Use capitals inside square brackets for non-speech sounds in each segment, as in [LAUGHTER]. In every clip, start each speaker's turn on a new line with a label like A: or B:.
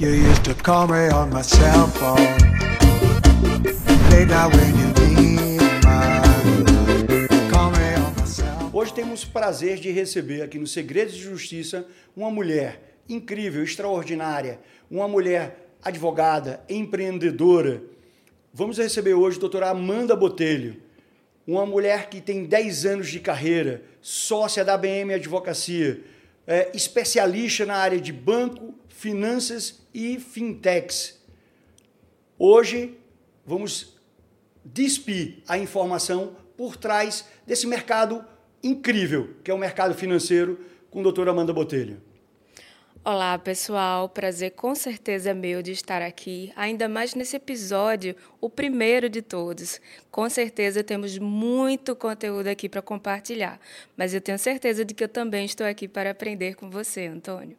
A: You used to call me on my cell phone. Late night when you
B: Hoje temos o prazer de receber aqui no Segredos de Justiça uma mulher incrível, extraordinária, uma mulher advogada, empreendedora. Vamos receber hoje a doutora Amanda Botelho, uma mulher que tem 10 anos de carreira, sócia da BM Advocacia, é, especialista na área de banco, finanças e fintechs. Hoje vamos despir a informação por trás desse mercado incrível, que é o mercado financeiro, com a doutora Amanda Botelho.
C: Olá, pessoal. Prazer com certeza meu de estar aqui, ainda mais nesse episódio, o primeiro de todos. Com certeza temos muito conteúdo aqui para compartilhar, mas eu tenho certeza de que eu também estou aqui para aprender com você, Antônio.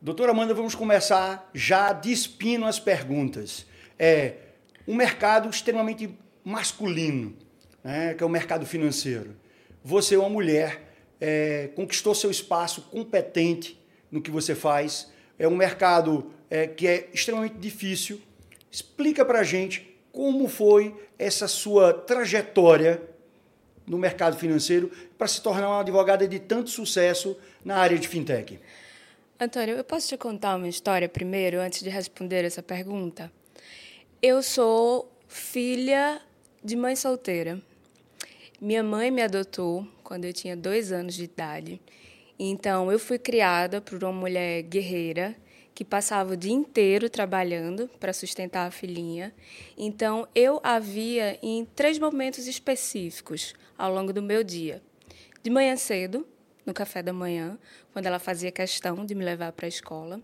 B: Doutora Amanda, vamos começar já despindo as perguntas. É um mercado extremamente masculino, né, que é o mercado financeiro. Você é uma mulher, é, conquistou seu espaço competente no que você faz. É um mercado é, que é extremamente difícil. Explica para a gente como foi essa sua trajetória no mercado financeiro para se tornar uma advogada de tanto sucesso na área de fintech.
C: Antônio, eu posso te contar uma história primeiro, antes de responder essa pergunta? Eu sou filha de mãe solteira. Minha mãe me adotou quando eu tinha dois anos de idade. Então, eu fui criada por uma mulher guerreira que passava o dia inteiro trabalhando para sustentar a filhinha. Então, eu havia em três momentos específicos ao longo do meu dia. De manhã cedo, no café da manhã, quando ela fazia questão de me levar para a escola.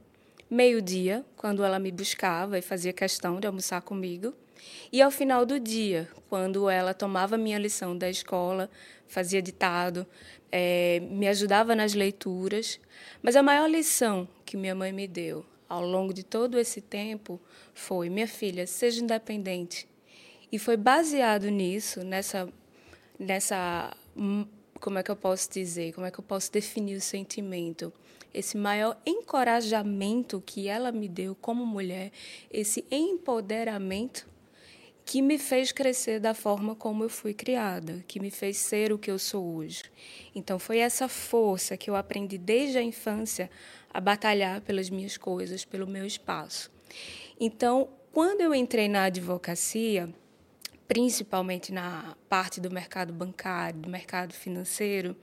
C: Meio-dia, quando ela me buscava e fazia questão de almoçar comigo. E ao final do dia, quando ela tomava minha lição da escola, fazia ditado, é, me ajudava nas leituras. Mas a maior lição que minha mãe me deu ao longo de todo esse tempo foi: minha filha, seja independente. E foi baseado nisso, nessa, nessa, como é que eu posso dizer, como é que eu posso definir o sentimento, esse maior encorajamento que ela me deu como mulher, esse empoderamento que me fez crescer da forma como eu fui criada, que me fez ser o que eu sou hoje. Então foi essa força que eu aprendi desde a infância a batalhar pelas minhas coisas, pelo meu espaço. Então, quando eu entrei na advocacia, principalmente na parte do mercado bancário, do mercado financeiro,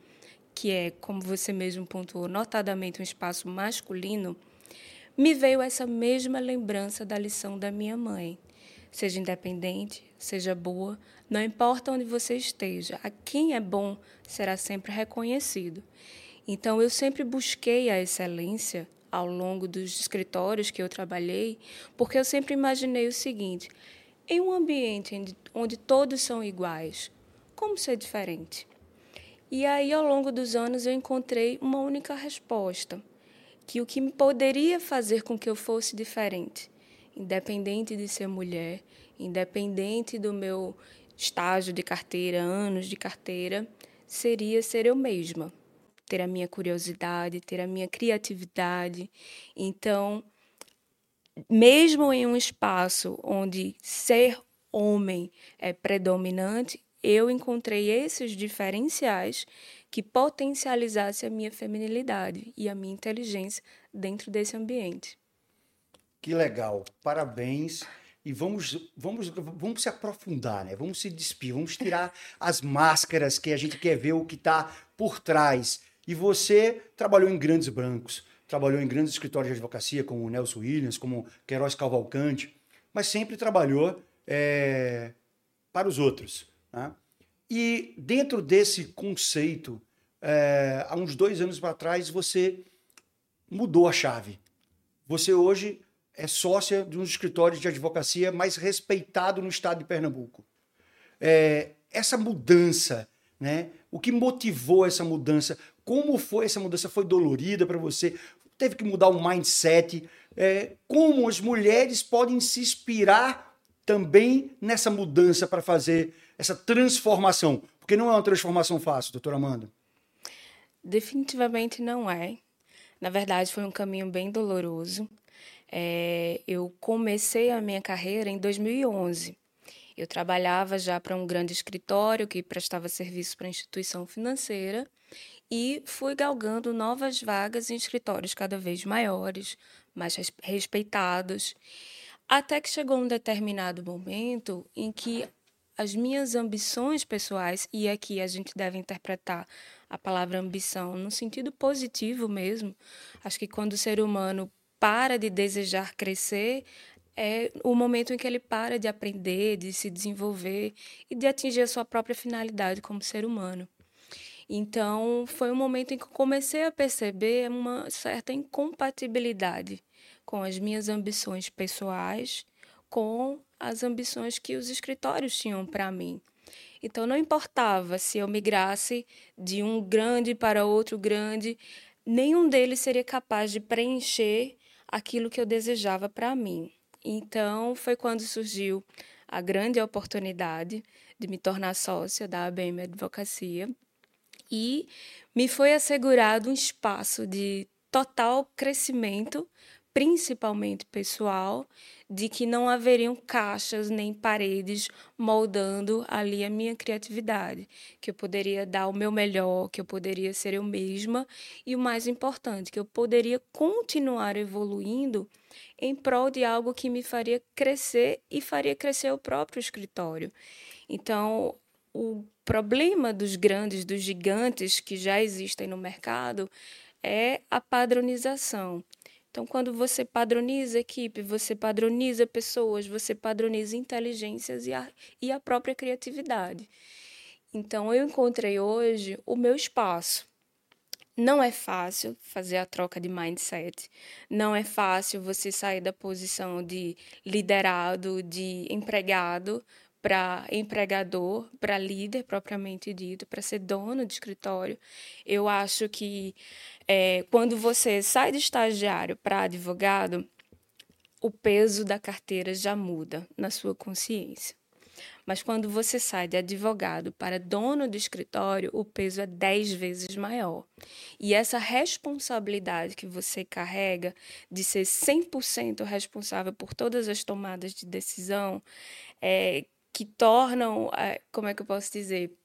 C: que é, como você mesmo pontuou, notadamente um espaço masculino, me veio essa mesma lembrança da lição da minha mãe seja independente, seja boa, não importa onde você esteja, a quem é bom será sempre reconhecido. Então eu sempre busquei a excelência ao longo dos escritórios que eu trabalhei, porque eu sempre imaginei o seguinte: em um ambiente onde todos são iguais, como ser diferente? E aí, ao longo dos anos, eu encontrei uma única resposta: que o que poderia fazer com que eu fosse diferente independente de ser mulher, independente do meu estágio de carteira, anos de carteira, seria ser eu mesma, ter a minha curiosidade, ter a minha criatividade. Então, mesmo em um espaço onde ser homem é predominante, eu encontrei esses diferenciais que potencializassem a minha feminilidade e a minha inteligência dentro desse ambiente.
B: Que legal, parabéns. E vamos, vamos, vamos se aprofundar, né? Vamos se despir, vamos tirar [LAUGHS] as máscaras que a gente quer ver o que está por trás. E você trabalhou em grandes bancos, trabalhou em grandes escritórios de advocacia, como Nelson Williams, como Queiroz Cavalcante, mas sempre trabalhou é, para os outros. Né? E dentro desse conceito, é, há uns dois anos para trás, você mudou a chave. Você hoje é sócia de um dos escritórios de advocacia mais respeitado no estado de Pernambuco. É, essa mudança, né? O que motivou essa mudança? Como foi essa mudança? Foi dolorida para você? Teve que mudar o mindset? É, como as mulheres podem se inspirar também nessa mudança para fazer essa transformação? Porque não é uma transformação fácil, doutora Amanda.
C: Definitivamente não é. Na verdade, foi um caminho bem doloroso É, eu comecei a minha carreira em 2011. Eu trabalhava já para um grande escritório que prestava serviço para instituição financeira e fui galgando novas vagas em escritórios cada vez maiores, mais respeitados, até que chegou um determinado momento em que as minhas ambições pessoais, e aqui a gente deve interpretar a palavra ambição no sentido positivo mesmo, acho que quando o ser humano para de desejar crescer, é o momento em que ele para de aprender, de se desenvolver e de atingir a sua própria finalidade como ser humano. Então, foi um momento em que comecei a perceber uma certa incompatibilidade com as minhas ambições pessoais, com as ambições que os escritórios tinham para mim. Então, não importava se eu migrasse de um grande para outro grande, nenhum deles seria capaz de preencher aquilo que eu desejava para mim. Então, foi quando surgiu a grande oportunidade de me tornar sócia da ABM Advocacia e me foi assegurado um espaço de total crescimento, principalmente pessoal, de que não haveriam caixas nem paredes moldando ali a minha criatividade, que eu poderia dar o meu melhor, que eu poderia ser eu mesma e o mais importante, que eu poderia continuar evoluindo em prol de algo que me faria crescer e faria crescer o próprio escritório. Então, o problema dos grandes, dos gigantes que já existem no mercado é a padronização. Então, quando você padroniza equipe, você padroniza pessoas, você padroniza inteligências e a, e a própria criatividade. Então, eu encontrei hoje o meu espaço. Não é fácil fazer a troca de mindset. Não é fácil você sair da posição de liderado, de empregado, para empregador, para líder propriamente dito, para ser dono de escritório. Eu acho que é, quando você sai de estagiário para advogado, o peso da carteira já muda na sua consciência. Mas quando você sai de advogado para dono do escritório, o peso é dez vezes maior. E essa responsabilidade que você carrega de ser 100% responsável por todas as tomadas de decisão, é, que tornam, é, como é que eu posso dizer?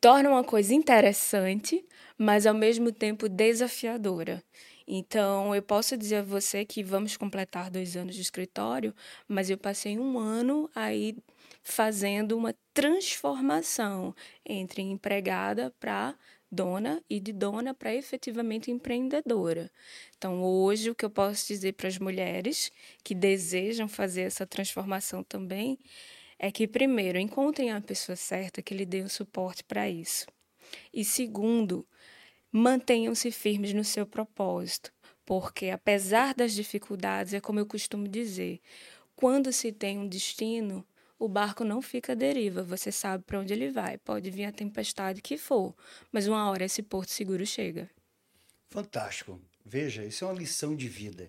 C: Tornam uma coisa interessante, mas ao mesmo tempo desafiadora. Então, eu posso dizer a você que vamos completar dois anos de escritório, mas eu passei um ano aí fazendo uma transformação entre empregada para dona e de dona para efetivamente empreendedora. Então, hoje, o que eu posso dizer para as mulheres que desejam fazer essa transformação também é que, primeiro, encontrem a pessoa certa que lhe dê o suporte para isso. E, segundo, mantenham-se firmes no seu propósito, porque, apesar das dificuldades, é como eu costumo dizer, quando se tem um destino, o barco não fica à deriva, você sabe para onde ele vai. Pode vir a tempestade que for, mas uma hora esse porto seguro chega.
B: Fantástico. Veja, isso é uma lição de vida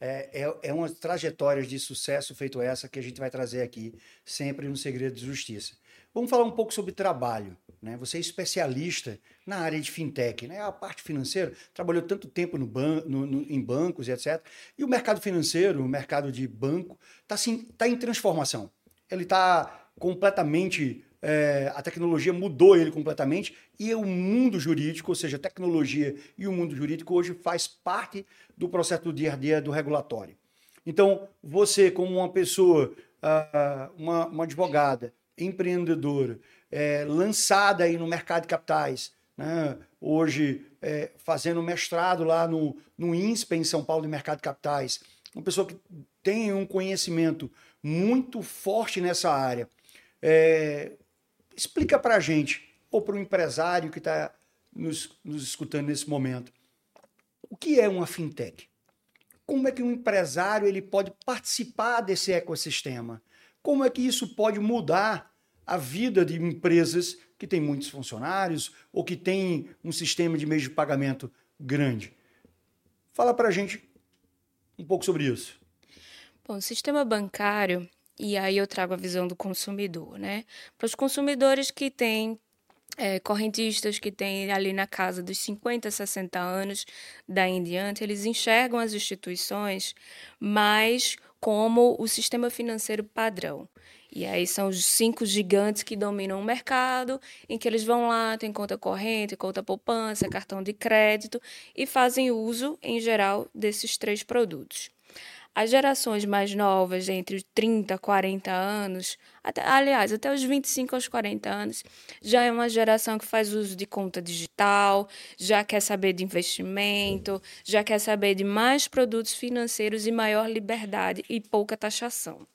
B: é, é, é uma trajetória de sucesso feito essa que a gente vai trazer aqui, sempre no Segredo de Justiça. Vamos falar um pouco sobre trabalho. Né? Você é especialista na área de fintech, né? a parte financeira, trabalhou tanto tempo no ban no, no, em bancos e etc. E o mercado financeiro, o mercado de banco, está assim, tá em transformação. Ele está completamente é, a tecnologia mudou ele completamente e o mundo jurídico, ou seja, a tecnologia e o mundo jurídico hoje faz parte do processo do dia a dia do regulatório. Então, você, como uma pessoa, uh, uma, uma, advogada, empreendedora, é, lançada aí no mercado de capitais, né? hoje é, fazendo mestrado lá no, no INSPE, em São Paulo, de mercado de capitais, uma pessoa que tem um conhecimento muito forte nessa área. É, Explica para a gente, ou para o empresário que está nos, nos escutando nesse momento, o que é uma fintech? Como é que um empresário ele pode participar desse ecossistema? Como é que isso pode mudar a vida de empresas que têm muitos funcionários ou que têm um sistema de meio de pagamento grande? Fala para a gente um pouco sobre isso.
C: Bom, o sistema bancário e aí eu trago a visão do consumidor, né? Para os consumidores que têm é, correntistas que têm ali na casa dos 50, 60 anos daí em diante, eles enxergam as instituições mais como o sistema financeiro padrão. E aí são os cinco gigantes que dominam o mercado, em que eles vão lá, tem conta corrente, conta poupança, cartão de crédito e fazem uso, em geral, desses três produtos. As gerações mais novas, entre os 30 e 40 anos, até, aliás, até os 25 aos 40 anos, já é uma geração que faz uso de conta digital, já quer saber de investimento, já quer saber de mais produtos financeiros e maior liberdade e pouca taxação.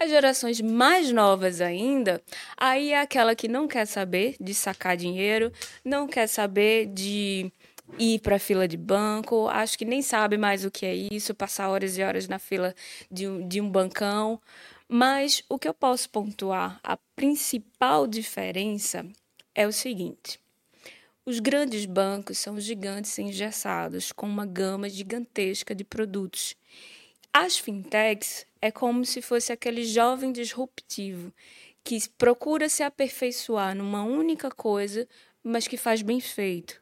C: As gerações mais novas ainda, aí é aquela que não quer saber de sacar dinheiro, não quer saber de ir para a fila de banco, acho que nem sabe mais o que é isso, passar horas e horas na fila de um, de um bancão. Mas o que eu posso pontuar, a principal diferença é o seguinte: os grandes bancos são gigantes engessados com uma gama gigantesca de produtos. As fintechs é como se fosse aquele jovem disruptivo que procura se aperfeiçoar numa única coisa, mas que faz bem feito.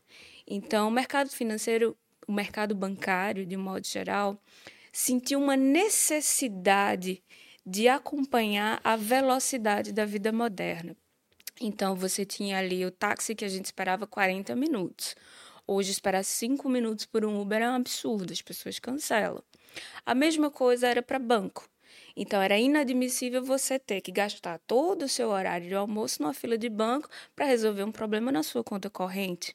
C: Então, o mercado financeiro, o mercado bancário, de um modo geral, sentiu uma necessidade de acompanhar a velocidade da vida moderna. Então, você tinha ali o táxi que a gente esperava 40 minutos. Hoje, esperar 5 minutos por um Uber é um absurdo, as pessoas cancelam. A mesma coisa era para banco. Então, era inadmissível você ter que gastar todo o seu horário de almoço numa fila de banco para resolver um problema na sua conta corrente.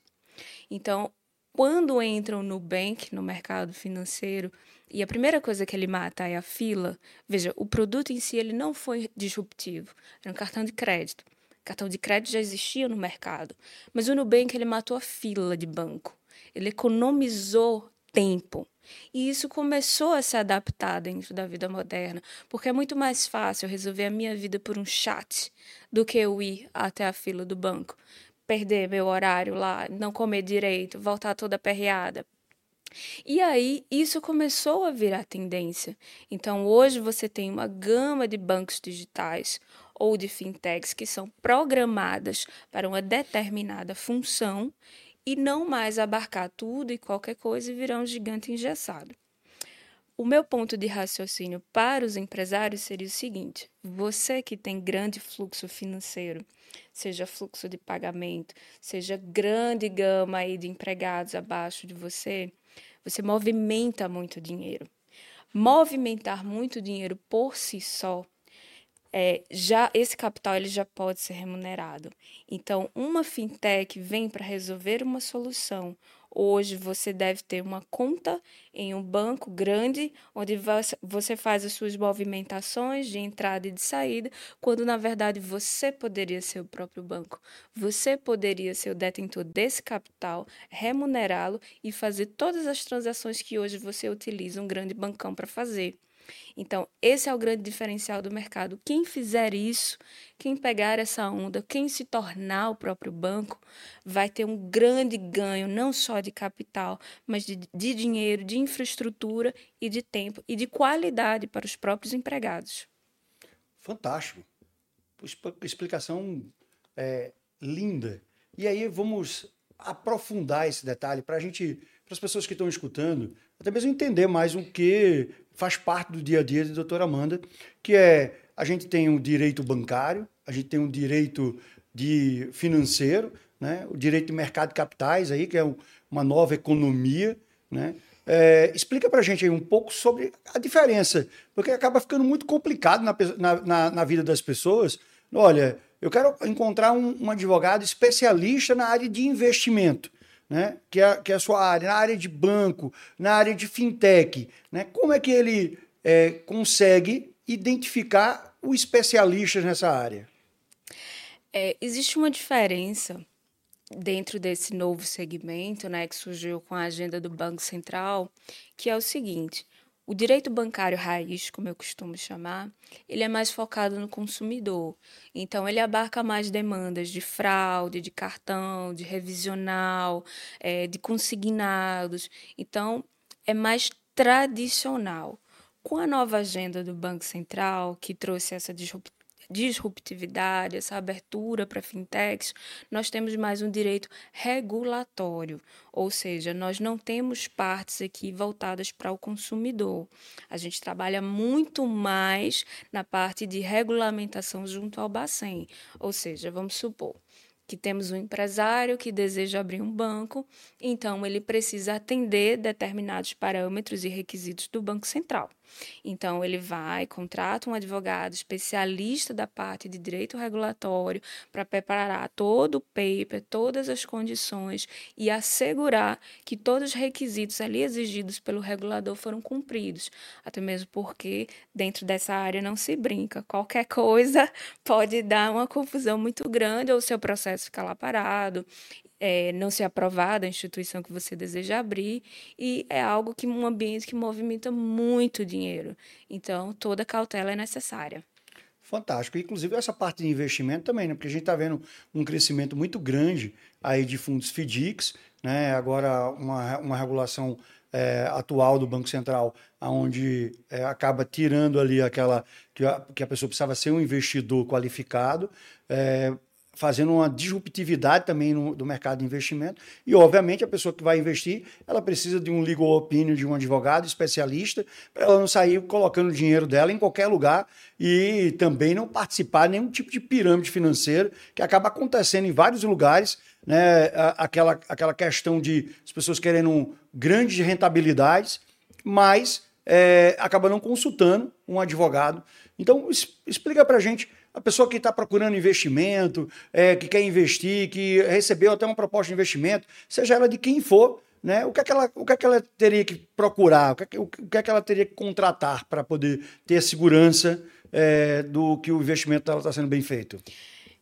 C: Então, quando entram no bank, no mercado financeiro, e a primeira coisa que ele mata é a fila, veja, o produto em si ele não foi disruptivo, era um cartão de crédito. Cartão de crédito já existia no mercado, mas o Nubank ele matou a fila de banco. Ele economizou tempo. E isso começou a se adaptar dentro da vida moderna, porque é muito mais fácil resolver a minha vida por um chat do que eu ir até a fila do banco perder meu horário lá, não comer direito, voltar toda perreada. E aí isso começou a virar tendência. Então hoje você tem uma gama de bancos digitais ou de fintechs que são programadas para uma determinada função e não mais abarcar tudo e qualquer coisa e virar um gigante engessado. O meu ponto de raciocínio para os empresários seria o seguinte: você que tem grande fluxo financeiro, seja fluxo de pagamento, seja grande gama aí de empregados abaixo de você, você movimenta muito dinheiro. Movimentar muito dinheiro por si só é, já esse capital ele já pode ser remunerado. Então, uma fintech vem para resolver uma solução Hoje você deve ter uma conta em um banco grande, onde você faz as suas movimentações de entrada e de saída, quando na verdade você poderia ser o próprio banco. Você poderia ser o detentor desse capital, remunerá-lo e fazer todas as transações que hoje você utiliza um grande bancão para fazer. Então, esse é o grande diferencial do mercado. Quem fizer isso, quem pegar essa onda, quem se tornar o próprio banco, vai ter um grande ganho, não só de capital, mas de, de dinheiro, de infraestrutura e de tempo e de qualidade para os próprios empregados.
B: Fantástico. Explicação é, linda. E aí vamos aprofundar esse detalhe para a gente, para as pessoas que estão escutando, até mesmo entender mais o que faz parte do dia a dia da doutora Amanda, que é a gente tem um direito bancário, a gente tem um direito de financeiro, né? o direito de mercado de capitais, aí, que é uma nova economia. Né? É, explica para a gente aí um pouco sobre a diferença, porque acaba ficando muito complicado na, na, na vida das pessoas. Olha, eu quero encontrar um, um advogado especialista na área de investimento né? que, é, que é a sua área, na área de banco, na área de fintech, né? como é que ele é, consegue identificar o especialista nessa área?
C: É, existe uma diferença dentro desse novo segmento, né, que surgiu com a agenda do Banco Central, que é o seguinte: o direito bancário raiz, como eu costumo chamar, ele é mais focado no consumidor. Então, ele abarca mais demandas de fraude, de cartão, de revisional, é, de consignados. Então, é mais tradicional. Com a nova agenda do Banco Central, que trouxe essa disruptividade, essa abertura para fintechs, nós temos mais um direito regulatório, ou seja, nós não temos partes aqui voltadas para o consumidor. A gente trabalha muito mais na parte de regulamentação junto ao Bacen, ou seja, vamos supor, que temos um empresário que deseja abrir um banco, então ele precisa atender determinados parâmetros e requisitos do Banco Central. Então, ele vai, contrata um advogado especialista da parte de direito regulatório para preparar todo o paper, todas as condições e assegurar que todos os requisitos ali exigidos pelo regulador foram cumpridos. Até mesmo porque dentro dessa área não se brinca. Qualquer coisa [LAUGHS] pode dar uma confusão muito grande ou o seu processo ficar lá parado é, não ser aprovada a instituição que você deseja abrir e é algo que um ambiente que movimenta muito dinheiro. Então, toda cautela é necessária.
B: Fantástico. Inclusive, essa parte de investimento também, né? Porque a gente está vendo um crescimento muito grande aí de fundos FDICs, né? Agora, uma, uma regulação é, atual do Banco Central, onde é, acaba tirando ali aquela que a, que a pessoa precisava ser um investidor qualificado, é, fazendo uma disruptividade também no, do mercado de investimento. E, obviamente, a pessoa que vai investir, ela precisa de um legal opinion, de um advogado especialista, para ela não sair colocando o dinheiro dela em qualquer lugar e também não participar de nenhum tipo de pirâmide financeira, que acaba acontecendo em vários lugares, né? aquela, aquela questão de as pessoas querendo grandes rentabilidades, mas é, acaba não consultando um advogado. Então, explica para gente a pessoa que está procurando investimento, é, que quer investir, que recebeu até uma proposta de investimento, seja ela de quem for, né? O que é que ela, o que é que ela teria que procurar? O que é que, o que, é que ela teria que contratar para poder ter a segurança é, do que o investimento está sendo bem feito?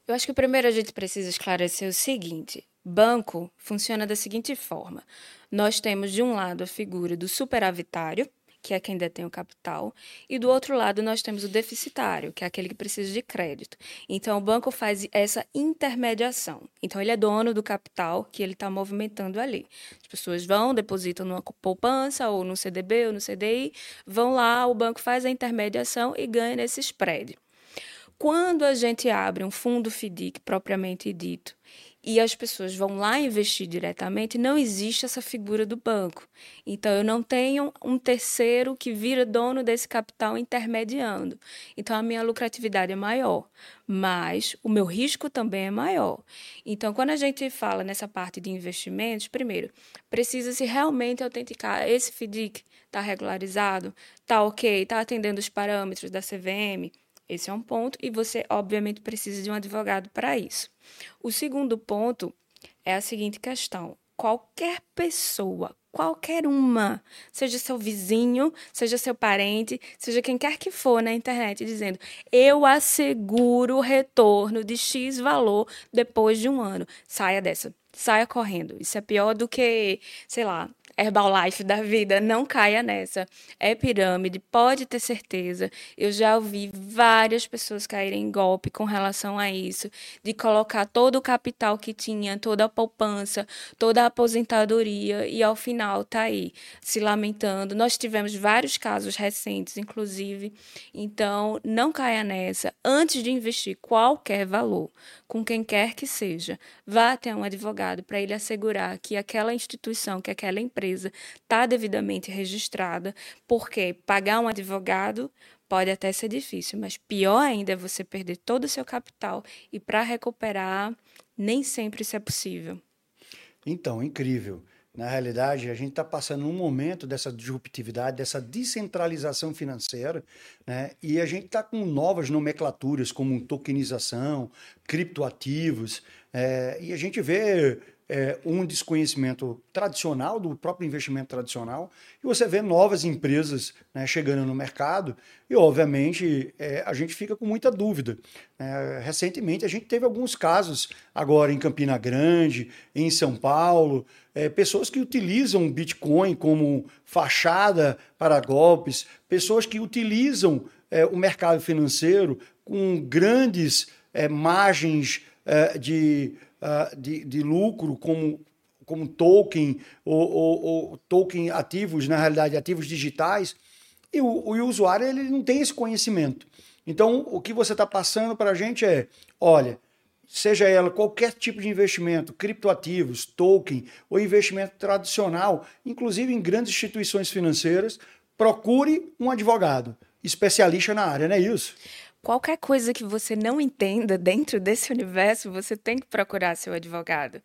C: Eu acho que primeiro a gente precisa esclarecer o seguinte: banco funciona da seguinte forma: nós temos de um lado a figura do superavitário, que é quem detém o capital, e do outro lado nós temos o deficitário, que é aquele que precisa de crédito. Então o banco faz essa intermediação. Então ele é dono do capital que ele está movimentando ali. As pessoas vão, depositam numa poupança ou no CDB ou no CDI, vão lá, o banco faz a intermediação e ganha nesse spread. Quando a gente abre um fundo FDIC propriamente dito e as pessoas vão lá investir diretamente, não existe essa figura do banco. Então, eu não tenho um terceiro que vira dono desse capital intermediando. Então, a minha lucratividade é maior, mas o meu risco também é maior. Então, quando a gente fala nessa parte de investimentos, primeiro, precisa-se realmente autenticar esse FDIC está regularizado, está ok, está atendendo os parâmetros da CVM. Esse é um ponto, e você, obviamente, precisa de um advogado para isso. O segundo ponto é a seguinte questão: qualquer pessoa, qualquer uma, seja seu vizinho, seja seu parente, seja quem quer que for na internet, dizendo eu asseguro o retorno de X valor depois de um ano. Saia dessa. Saia correndo. Isso é pior do que, sei lá, Herbalife da vida, não caia nessa. É pirâmide, pode ter certeza. Eu já ouvi várias pessoas caírem em golpe com relação a isso, de colocar todo o capital que tinha, toda a poupança, toda a aposentadoria e ao final tá aí se lamentando. Nós tivemos vários casos recentes, inclusive. Então, não caia nessa. Antes de investir qualquer valor, com quem quer que seja, vá até um advogado para ele assegurar que aquela instituição, que aquela empresa empresa está devidamente registrada, porque pagar um advogado pode até ser difícil, mas pior ainda é você perder todo o seu capital e para recuperar, nem sempre isso é possível.
B: Então, incrível. Na realidade, a gente está passando um momento dessa disruptividade, dessa descentralização financeira, né? e a gente está com novas nomenclaturas como tokenização, criptoativos, é, e a gente vê é, um desconhecimento tradicional, do próprio investimento tradicional, e você vê novas empresas né, chegando no mercado, e obviamente é, a gente fica com muita dúvida. É, recentemente a gente teve alguns casos agora em Campina Grande, em São Paulo, é, pessoas que utilizam Bitcoin como fachada para golpes, pessoas que utilizam é, o mercado financeiro com grandes é, margens de uh, de, de lucro como, como token ou, ou, ou, token ativos, na realidade, ativos digitais, e o, o usuário ele não tem esse conhecimento. Então, o que você está passando para a gente é: olha, seja ela qualquer tipo de investimento, criptoativos, token ou investimento tradicional, inclusive em grandes instituições financeiras, procure um advogado especialista na área, não é isso?
C: Qualquer coisa que você não entenda dentro desse universo, você tem que procurar seu advogado,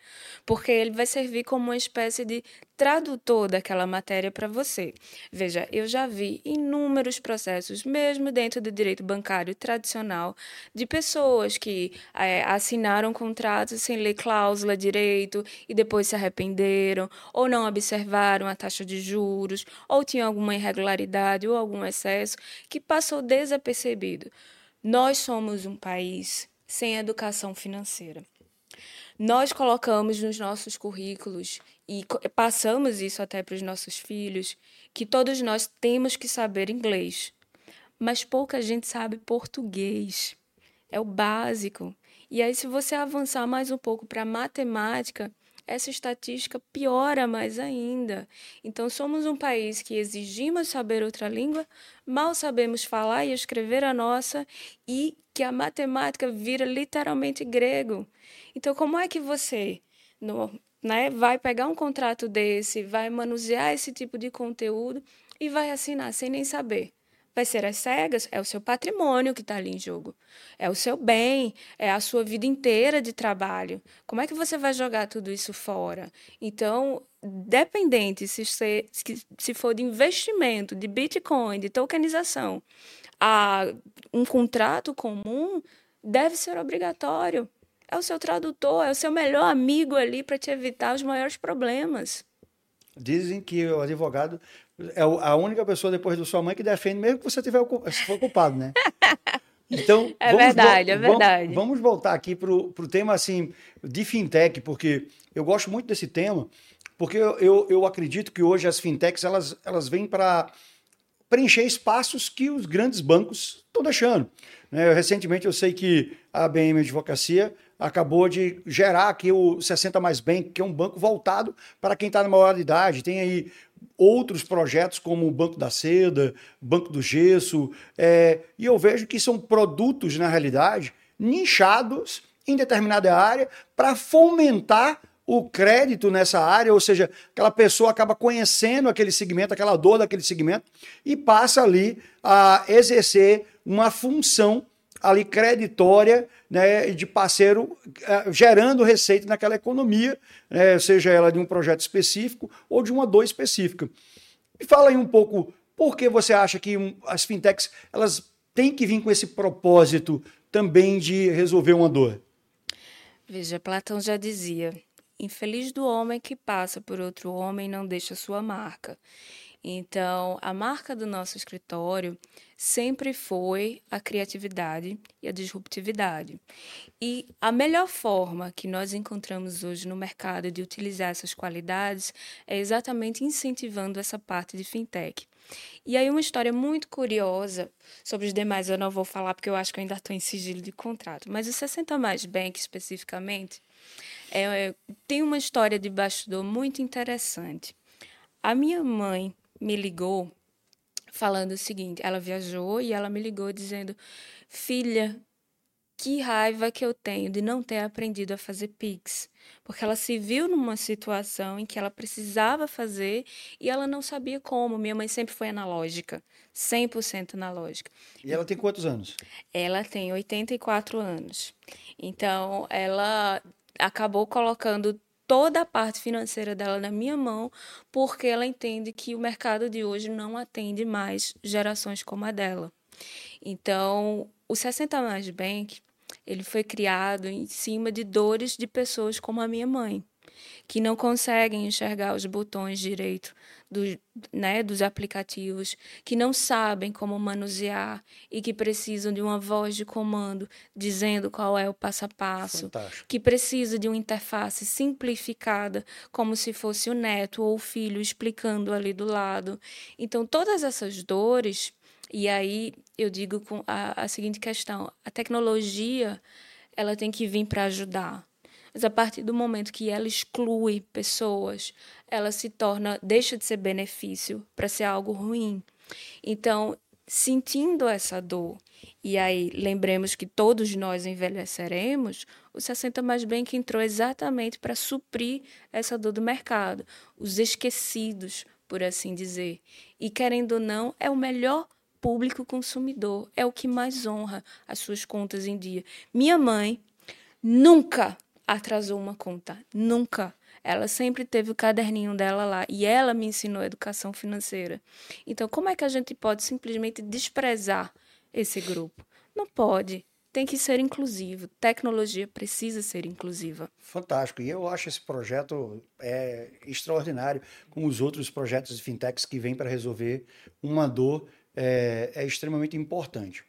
C: porque ele vai servir como uma espécie de tradutor daquela matéria para você. Veja, eu já vi inúmeros processos, mesmo dentro do direito bancário tradicional, de pessoas que é, assinaram contratos sem ler cláusula direito e depois se arrependeram, ou não observaram a taxa de juros, ou tinham alguma irregularidade ou algum excesso que passou desapercebido. Nós somos um país sem educação financeira. Nós colocamos nos nossos currículos e passamos isso até para os nossos filhos que todos nós temos que saber inglês, mas pouca gente sabe português. É o básico. E aí, se você avançar mais um pouco para matemática, essa estatística piora mais ainda. Então, somos um país que exigimos saber outra língua, mal sabemos falar e escrever a nossa, e que a matemática vira literalmente grego. Então, como é que você no, né, vai pegar um contrato desse, vai manusear esse tipo de conteúdo e vai assinar sem nem saber? Vai ser às cegas, é o seu patrimônio que está ali em jogo. É o seu bem, é a sua vida inteira de trabalho. Como é que você vai jogar tudo isso fora? Então, dependente se, se, se for de investimento, de Bitcoin, de tokenização, a um contrato comum, deve ser obrigatório. É o seu tradutor, é o seu melhor amigo ali para te evitar os maiores problemas.
B: Dizem que o advogado é a única pessoa depois da sua mãe que defende, mesmo que você tiver se for culpado, né? [LAUGHS]
C: Então, é verdade, é verdade.
B: Vamos, vamos voltar aqui para o tema assim de fintech, porque eu gosto muito desse tema, porque eu, eu, eu acredito que hoje as fintechs elas, elas vêm para preencher espaços que os grandes bancos estão deixando. Né? Recentemente eu sei que a BM Advocacia acabou de gerar aqui o 60 Mais Bank, que é um banco voltado para quem está na maior idade. Tem aí outros projetos como o Banco da Seda, Banco do Gesso, é, e eu vejo que são produtos, na realidade, nichados em determinada área para fomentar o crédito nessa área, ou seja, aquela pessoa acaba conhecendo aquele segmento, aquela dor daquele segmento e passa ali a exercer uma função ali creditória né, de parceiro uh, gerando receita naquela economia, né, seja ela de um projeto específico ou de uma dor específica. Me fala aí um pouco por que você acha que as fintechs elas têm que vir com esse propósito também de resolver uma dor.
C: Veja, Platão já dizia: infeliz do homem que passa por outro homem e não deixa sua marca. Então, a marca do nosso escritório sempre foi a criatividade e a disruptividade. E a melhor forma que nós encontramos hoje no mercado de utilizar essas qualidades é exatamente incentivando essa parte de fintech. E aí, uma história muito curiosa sobre os demais, eu não vou falar porque eu acho que eu ainda estou em sigilo de contrato, mas o 60 Mais Bank especificamente é, tem uma história de bastidor muito interessante. A minha mãe me ligou falando o seguinte: ela viajou e ela me ligou dizendo, filha, que raiva que eu tenho de não ter aprendido a fazer Pix. Porque ela se viu numa situação em que ela precisava fazer e ela não sabia como. Minha mãe sempre foi analógica, 100% analógica.
B: E ela tem quantos anos?
C: Ela tem 84 anos. Então, ela acabou colocando toda a parte financeira dela na minha mão, porque ela entende que o mercado de hoje não atende mais gerações como a dela. Então, o 60 Mais Bank, ele foi criado em cima de dores de pessoas como a minha mãe que não conseguem enxergar os botões direito do, né, dos aplicativos, que não sabem como manusear e que precisam de uma voz de comando dizendo qual é o passo a passo,
B: Fantástico.
C: que precisa de uma interface simplificada, como se fosse o neto ou o filho explicando ali do lado. Então, todas essas dores, e aí eu digo com a, a seguinte questão: a tecnologia ela tem que vir para ajudar mas a partir do momento que ela exclui pessoas, ela se torna, deixa de ser benefício para ser algo ruim. Então, sentindo essa dor. E aí, lembremos que todos nós envelheceremos, o 60 Mais Bem que entrou exatamente para suprir essa dor do mercado, os esquecidos, por assim dizer. E querendo ou não, é o melhor público consumidor, é o que mais honra as suas contas em dia. Minha mãe nunca atrasou uma conta, nunca. Ela sempre teve o caderninho dela lá e ela me ensinou educação financeira. Então, como é que a gente pode simplesmente desprezar esse grupo? Não pode. Tem que ser inclusivo. Tecnologia precisa ser inclusiva.
B: Fantástico. E eu acho esse projeto é extraordinário, como os outros projetos de fintechs que vêm para resolver uma dor é, é extremamente importante.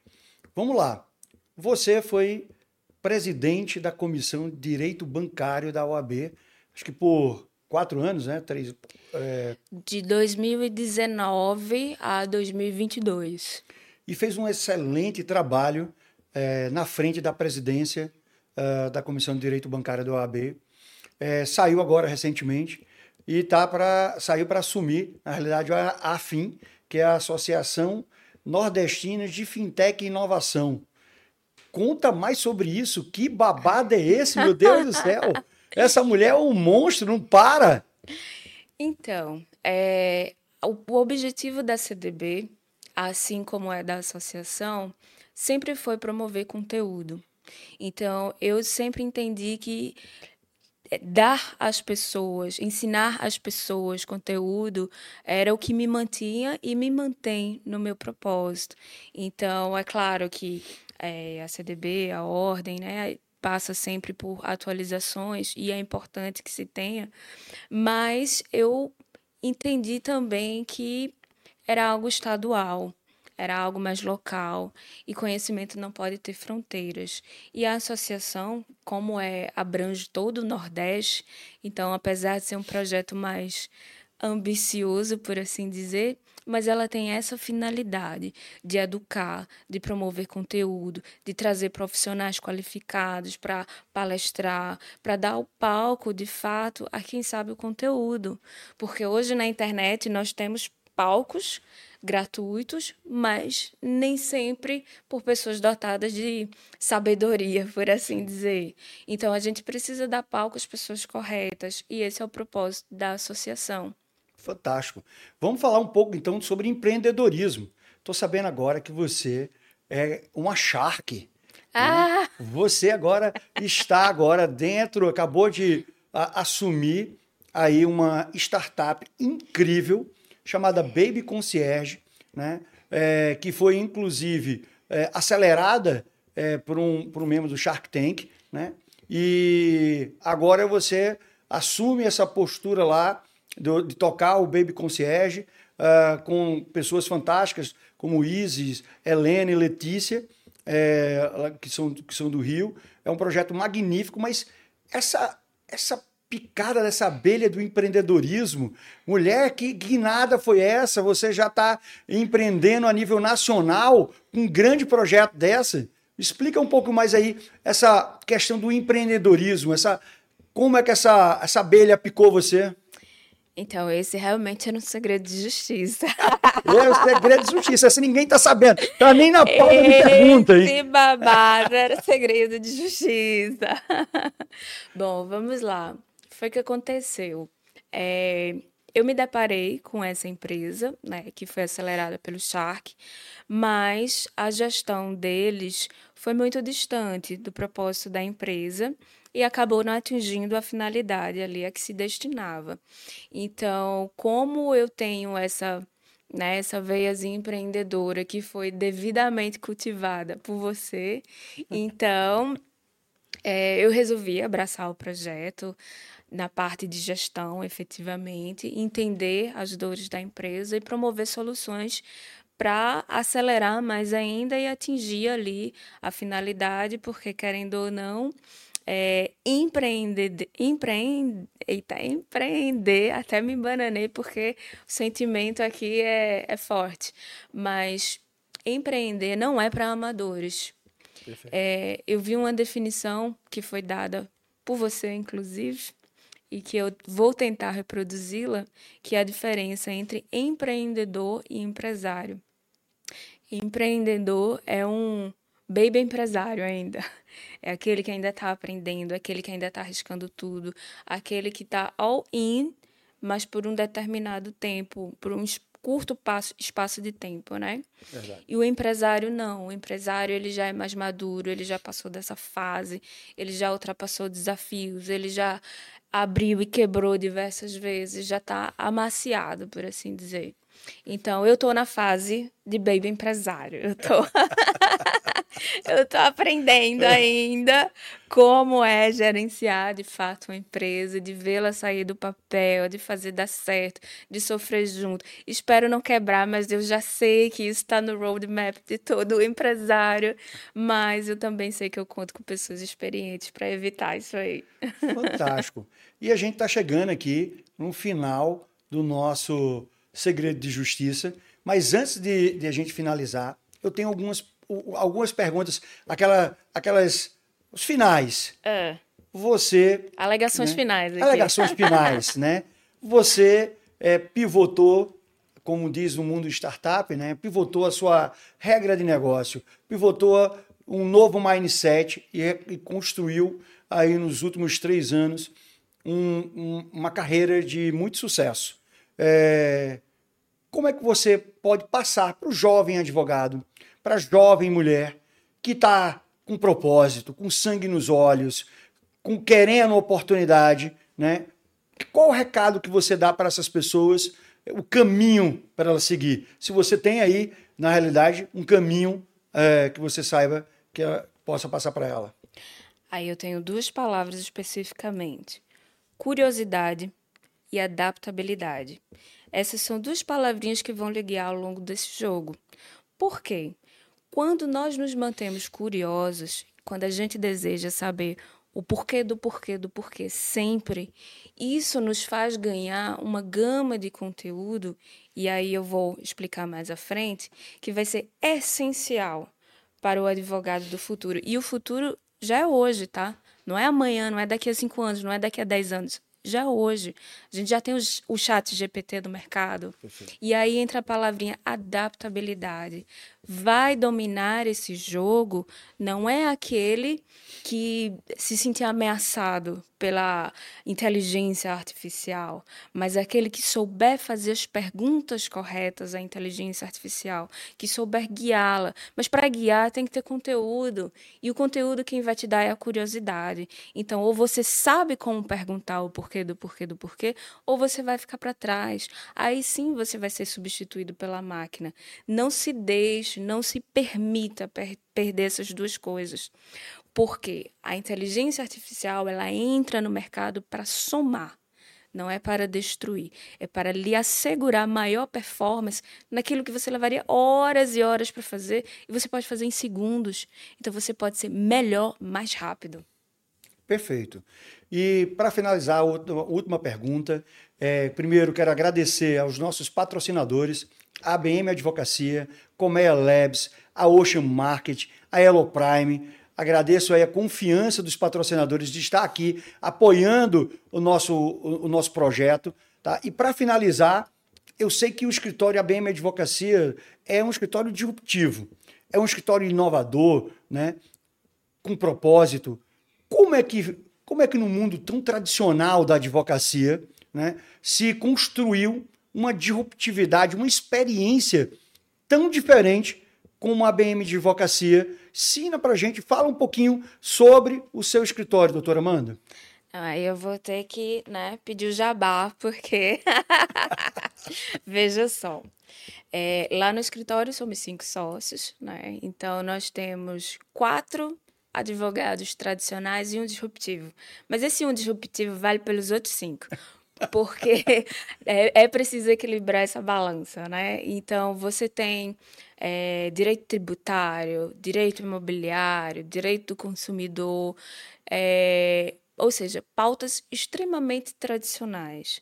B: Vamos lá. Você foi presidente da Comissão de Direito Bancário da OAB acho que por quatro anos, né? Três,
C: é... De 2019 a 2022.
B: E fez um excelente trabalho é, na frente da presidência uh, da Comissão de Direito Bancário da OAB. É, saiu agora recentemente e tá para saiu para assumir, na realidade, a AFIM, que é a Associação Nordestina de Fintech e Inovação. Conta mais sobre isso. Que babado é esse, meu Deus do céu? [LAUGHS] Essa mulher é um monstro, não para.
C: Então, é, o, o objetivo da CDB, assim como é da associação, sempre foi promover conteúdo. Então, eu sempre entendi que é, dar às pessoas, ensinar às pessoas conteúdo era o que me mantinha e me mantém no meu propósito. Então, é claro que é, a CDB, a ordem, né, passa sempre por atualizações e é importante que se tenha, mas eu entendi também que era algo estadual, era algo mais local e conhecimento não pode ter fronteiras. E a associação, como é abrange todo o Nordeste, então apesar de ser um projeto mais ambicioso, por assim dizer, mas ela tem essa finalidade de educar, de promover conteúdo, de trazer profissionais qualificados para palestrar, para dar o palco, de fato, a quem sabe o conteúdo. Porque hoje na internet nós temos palcos gratuitos, mas nem sempre por pessoas dotadas de sabedoria, por assim dizer. Então a gente precisa dar palco às pessoas corretas, e esse é o propósito da associação.
B: Fantástico. Vamos falar um pouco então sobre empreendedorismo. Estou sabendo agora que você é uma Shark. Né? Ah. Né? Você agora está agora dentro, acabou de a, assumir aí uma startup incrível chamada Baby Concierge, né? É, que foi inclusive é, acelerada é, por, um, por um membro do Shark Tank, né? E agora você assume essa postura lá de, tocar o Baby Concierge uh, com pessoas fantásticas como Isis, Helena e Letícia, é, que, são, que são do Rio. É um projeto magnífico, mas essa, essa picada dessa abelha do empreendedorismo. Mulher, que, que nada foi essa? Você já está empreendendo a nível nacional um grande projeto dessa? Explica um pouco mais aí essa questão do empreendedorismo, essa, como é que essa, essa abelha picou você?
C: Então, esse realmente era um segredo de justiça. [LAUGHS]
B: É o segredo de justiça, esse ninguém tá sabendo. Tá nem na pauta de pergunta, hein? [LAUGHS]
C: Esse babado era segredo de justiça. [LAUGHS] Bom, vamos lá. Foi o que aconteceu. É, eu me deparei com essa empresa, né, que foi acelerada pelo Shark, mas a gestão deles foi muito distante do propósito da empresa e acabou não atingindo a finalidade ali a que se destinava. Então, como eu tenho essa né, essa veiazinha empreendedora que foi devidamente cultivada por você, [LAUGHS] então é, eu resolvi abraçar o projeto na parte de gestão, efetivamente, entender as dores da empresa e promover soluções para acelerar mais ainda e atingir ali a finalidade, porque querendo ou não, é, empreender, empreender, eita, empreender, até me bananei porque o sentimento aqui é, é forte, mas empreender não é para amadores. É, eu vi uma definição que foi dada por você, inclusive, e que eu vou tentar reproduzi-la, que é a diferença entre empreendedor e empresário. Empreendedor é um baby empresário ainda. [LAUGHS] É aquele que ainda está aprendendo, aquele que ainda está arriscando tudo, aquele que está all in, mas por um determinado tempo, por um curto passo, espaço de tempo, né? Verdade. E o empresário não. O empresário ele já é mais maduro, ele já passou dessa fase, ele já ultrapassou desafios, ele já abriu e quebrou diversas vezes, já está amaciado, por assim dizer. Então, eu estou na fase de baby empresário. Eu tô, [LAUGHS] [LAUGHS] eu tô aprendendo ainda como é gerenciar de fato uma empresa, de vê-la sair do papel, de fazer dar certo, de sofrer junto. Espero não quebrar, mas eu já sei que isso está no roadmap de todo empresário. Mas eu também sei que eu conto com pessoas experientes para evitar isso aí. [LAUGHS]
B: Fantástico. E a gente está chegando aqui no final do nosso segredo de justiça. Mas antes de, de a gente finalizar, eu tenho algumas, algumas perguntas, aquela, aquelas. Os finais.
C: É.
B: Você.
C: Alegações né? finais. Aqui.
B: Alegações finais, [LAUGHS] né? Você é, pivotou, como diz o mundo startup, né? Pivotou a sua regra de negócio, pivotou um novo mindset e, e construiu aí nos últimos três anos um, um, uma carreira de muito sucesso. É, como é que você pode passar para o jovem advogado, para a jovem mulher que está com propósito, com sangue nos olhos, com querendo oportunidade, né? Qual o recado que você dá para essas pessoas, o caminho para elas seguir? Se você tem aí, na realidade, um caminho é, que você saiba que possa passar para ela.
C: Aí eu tenho duas palavras especificamente: curiosidade e adaptabilidade. Essas são duas palavrinhas que vão lhe guiar ao longo desse jogo. Por quê? Quando nós nos mantemos curiosos, quando a gente deseja saber o porquê do porquê do porquê sempre, isso nos faz ganhar uma gama de conteúdo, e aí eu vou explicar mais à frente, que vai ser essencial para o advogado do futuro. E o futuro já é hoje, tá? Não é amanhã, não é daqui a cinco anos, não é daqui a dez anos já hoje. A gente já tem os, o chat GPT do mercado. Perfeito. E aí entra a palavrinha adaptabilidade. Vai dominar esse jogo não é aquele que se sentir ameaçado pela inteligência artificial, mas aquele que souber fazer as perguntas corretas à inteligência artificial, que souber guiá-la. Mas para guiar tem que ter conteúdo, e o conteúdo quem vai te dar é a curiosidade. Então, ou você sabe como perguntar o porquê do porquê do porquê, ou você vai ficar para trás. Aí sim você vai ser substituído pela máquina. Não se deixe, não se permita per perder essas duas coisas. Porque a inteligência artificial ela entra no mercado para somar, não é para destruir, é para lhe assegurar maior performance naquilo que você levaria horas e horas para fazer e você pode fazer em segundos. Então você pode ser melhor mais rápido.
B: Perfeito. E para finalizar, a última pergunta. É, primeiro, quero agradecer aos nossos patrocinadores, a ABM Advocacia, Comea Labs, a Ocean Market, a Elo Prime. Agradeço aí a confiança dos patrocinadores de estar aqui apoiando o nosso, o, o nosso projeto. Tá? E para finalizar, eu sei que o escritório ABM Advocacia é um escritório disruptivo, é um escritório inovador, né? com propósito. Como é que, como é que no mundo tão tradicional da advocacia né, se construiu uma disruptividade, uma experiência tão diferente como a ABM Advocacia Ensina para a gente, fala um pouquinho sobre o seu escritório, doutora Amanda.
C: Aí eu vou ter que né, pedir o jabá, porque. [LAUGHS] Veja só. É, lá no escritório somos cinco sócios, né? Então nós temos quatro advogados tradicionais e um disruptivo. Mas esse um disruptivo vale pelos outros cinco porque [LAUGHS] é, é, preciso equilibrar essa balança, né? Então, você tem é, direito tributário, direito imobiliário, direito do consumidor, é, ou seja, pautas extremamente tradicionais.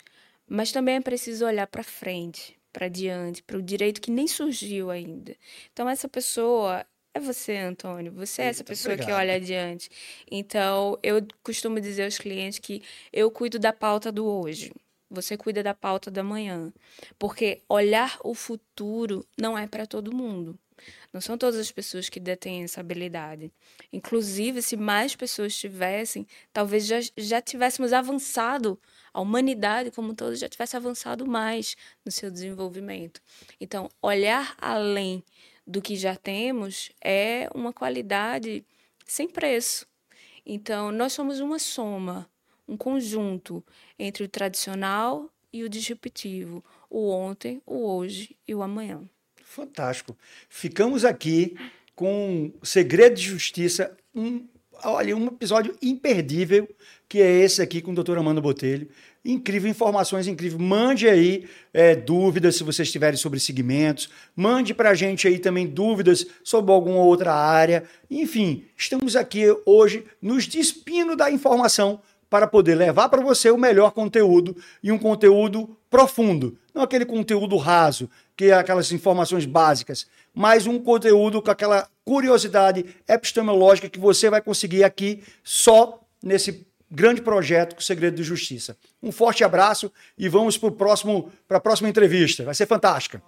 C: Mas também é preciso olhar para frente, para diante, para o direito que nem surgiu ainda. Então, essa pessoa é você, Antônio. Você é essa pessoa obrigado. que olha adiante. Então, eu costumo dizer aos clientes que eu cuido da pauta do hoje. Você cuida da pauta da manhã. Porque olhar o futuro não é para todo mundo. Não são todas as pessoas que detêm essa habilidade. Inclusive, se mais pessoas tivessem, talvez já, já tivéssemos avançado, a humanidade como um todo já tivesse avançado mais no seu desenvolvimento. Então, olhar além do que já temos é uma qualidade sem preço. Então, nós somos uma soma, um conjunto entre o tradicional e o disruptivo, o ontem, o hoje e o amanhã.
B: Fantástico. Ficamos aqui com Segredo de Justiça, um, olha, um episódio imperdível, que é esse aqui com o doutor Amanda Botelho. Incrível, informações incríveis. Mande aí é, dúvidas se vocês tiverem sobre segmentos. Mande para a gente aí também dúvidas sobre alguma outra área. Enfim, estamos aqui hoje nos despindo da informação para poder levar para você o melhor conteúdo e um conteúdo profundo, não aquele conteúdo raso, que é aquelas informações básicas, mas um conteúdo com aquela curiosidade epistemológica que você vai conseguir aqui só nesse grande projeto com o Segredo de Justiça. Um forte abraço e vamos para a próxima entrevista. Vai ser fantástica.